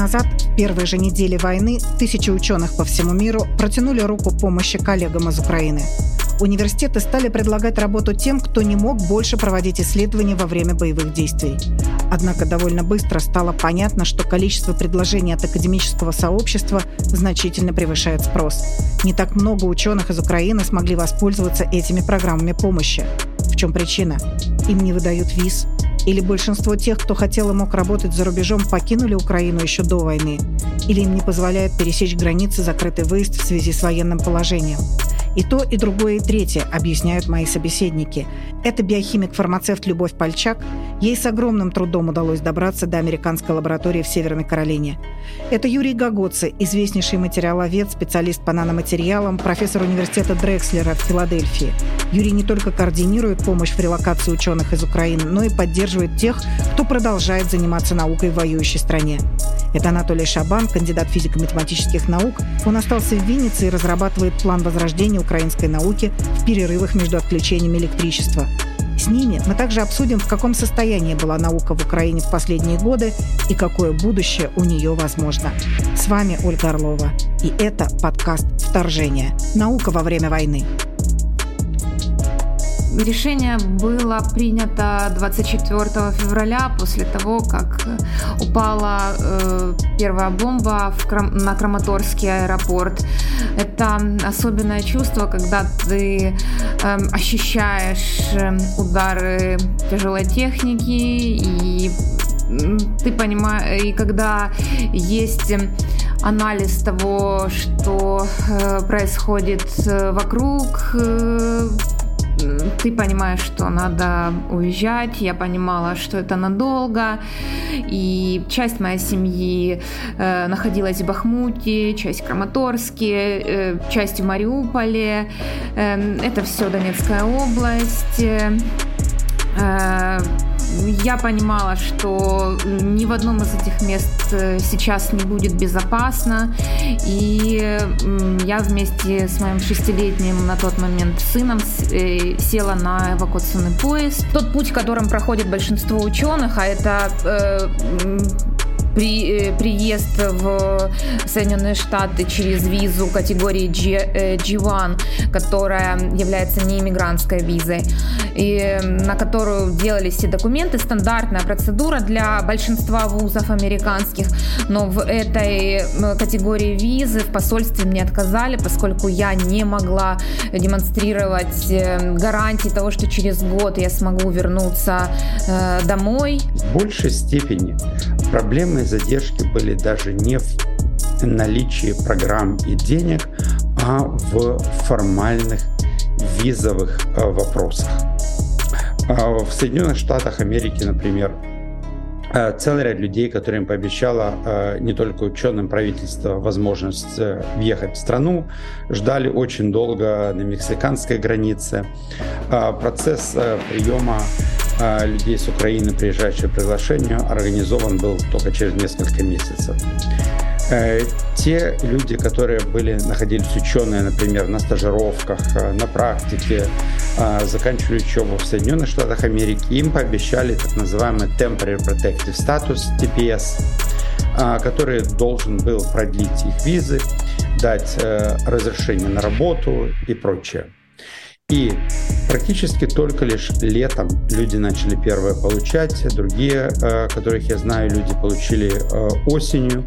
назад, в первой же неделе войны, тысячи ученых по всему миру протянули руку помощи коллегам из Украины. Университеты стали предлагать работу тем, кто не мог больше проводить исследования во время боевых действий. Однако довольно быстро стало понятно, что количество предложений от академического сообщества значительно превышает спрос. Не так много ученых из Украины смогли воспользоваться этими программами помощи. В чем причина? Им не выдают виз, или большинство тех, кто хотел и мог работать за рубежом, покинули Украину еще до войны? Или им не позволяют пересечь границы закрытый выезд в связи с военным положением? И то, и другое, и третье, объясняют мои собеседники. Это биохимик-фармацевт Любовь Пальчак. Ей с огромным трудом удалось добраться до американской лаборатории в Северной Каролине. Это Юрий Гагоци, известнейший материаловед, специалист по наноматериалам, профессор университета Дрекслера в Филадельфии. Юрий не только координирует помощь в релокации ученых из Украины, но и поддерживает тех, кто продолжает заниматься наукой в воюющей стране. Это Анатолий Шабан, кандидат физико-математических наук. Он остался в Виннице и разрабатывает план возрождения украинской науки в перерывах между отключениями электричества. С ними мы также обсудим, в каком состоянии была наука в Украине в последние годы и какое будущее у нее возможно. С вами Ольга Орлова. И это подкаст «Вторжение. Наука во время войны». Решение было принято 24 февраля после того, как упала э, первая бомба в Крам- на Краматорский аэропорт. Это особенное чувство, когда ты э, ощущаешь э, удары тяжелой техники и ты понимаешь, и когда есть анализ того, что э, происходит э, вокруг, э, ты понимаешь, что надо уезжать, я понимала, что это надолго, и часть моей семьи э, находилась в Бахмуте, часть в Краматорске, э, часть в Мариуполе, э, это все Донецкая область. Э, я понимала, что ни в одном из этих мест э, сейчас не будет безопасно. И я вместе с моим шестилетним на тот момент сыном э, села на эвакуационный поезд. Тот путь, которым проходит большинство ученых, а это при, э, приезд в Соединенные Штаты через визу категории G, G1, э, которая является не иммигрантской визой, и на которую делались все документы, стандартная процедура для большинства вузов американских, но в этой категории визы в посольстве мне отказали, поскольку я не могла демонстрировать э, гарантии того, что через год я смогу вернуться домой. В большей степени проблемы Главные задержки были даже не в наличии программ и денег, а в формальных визовых э, вопросах. А в Соединенных Штатах Америки, например, э, целый ряд людей, которым пообещало э, не только ученым правительство возможность въехать в страну, ждали очень долго на мексиканской границе. Процесс приема а людей с Украины, приезжающих по приглашению, организован был только через несколько месяцев. Э, те люди, которые были, находились ученые, например, на стажировках, э, на практике, э, заканчивали учебу в Соединенных Штатах Америки, им пообещали так называемый Temporary Protective Status, TPS, который должен был продлить их визы, дать разрешение на работу и прочее. И практически только лишь летом люди начали первое получать, другие, э, которых я знаю, люди получили э, осенью.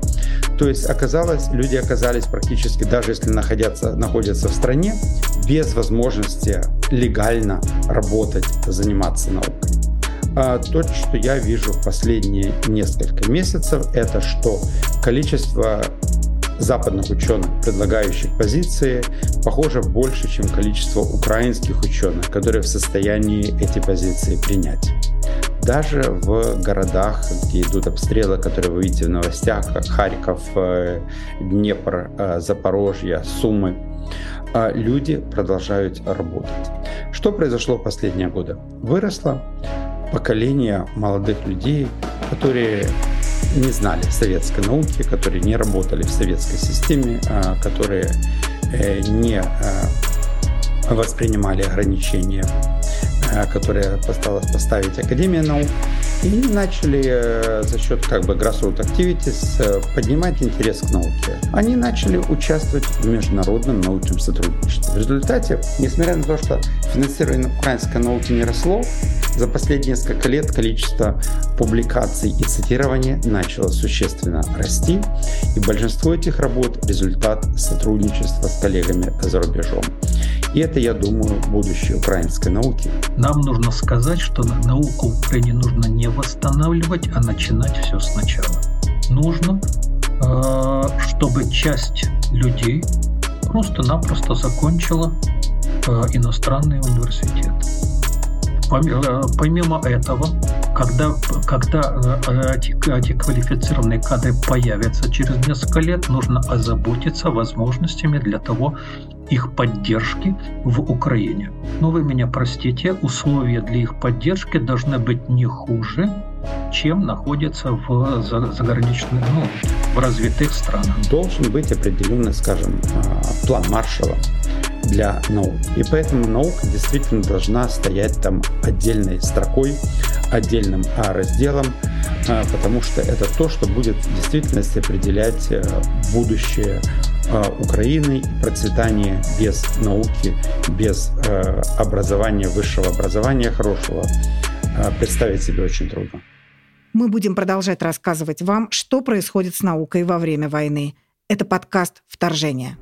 То есть оказалось, люди оказались практически, даже если находятся, находятся в стране, без возможности легально работать, заниматься наукой. А то, что я вижу в последние несколько месяцев, это что количество западных ученых, предлагающих позиции, похоже больше, чем количество украинских ученых, которые в состоянии эти позиции принять. Даже в городах, где идут обстрелы, которые вы видите в новостях, как Харьков, э, Днепр, э, Запорожье, Сумы, э, люди продолжают работать. Что произошло в последние годы? Выросло поколение молодых людей, которые не знали советской науки, которые не работали в советской системе, а, которые э, не а, воспринимали ограничения, а, которые поставить Академия наук. И начали э, за счет как бы grassroots activities э, поднимать интерес к науке. Они начали участвовать в международном научном сотрудничестве. В результате, несмотря на то, что финансирование украинской науки не росло, за последние несколько лет количество публикаций и цитирования начало существенно расти, и большинство этих работ – результат сотрудничества с коллегами за рубежом. И это, я думаю, будущее украинской науки. Нам нужно сказать, что науку в Украине нужно не восстанавливать, а начинать все сначала. Нужно, э, чтобы часть людей просто-напросто закончила э, иностранный университет. Помимо этого, когда, когда эти, эти квалифицированные кадры появятся через несколько лет, нужно озаботиться возможностями для того, их поддержки в Украине. Но вы меня простите, условия для их поддержки должны быть не хуже, чем находятся в заграничных, ну, в развитых странах. Должен быть определенный, скажем, план Маршала для наук. И поэтому наука действительно должна стоять там отдельной строкой, отдельным а, разделом, а, потому что это то, что будет в действительности определять э, будущее а, Украины и процветание без науки, без э, образования, высшего образования хорошего представить себе очень трудно. Мы будем продолжать рассказывать вам, что происходит с наукой во время войны. Это подкаст «Вторжение».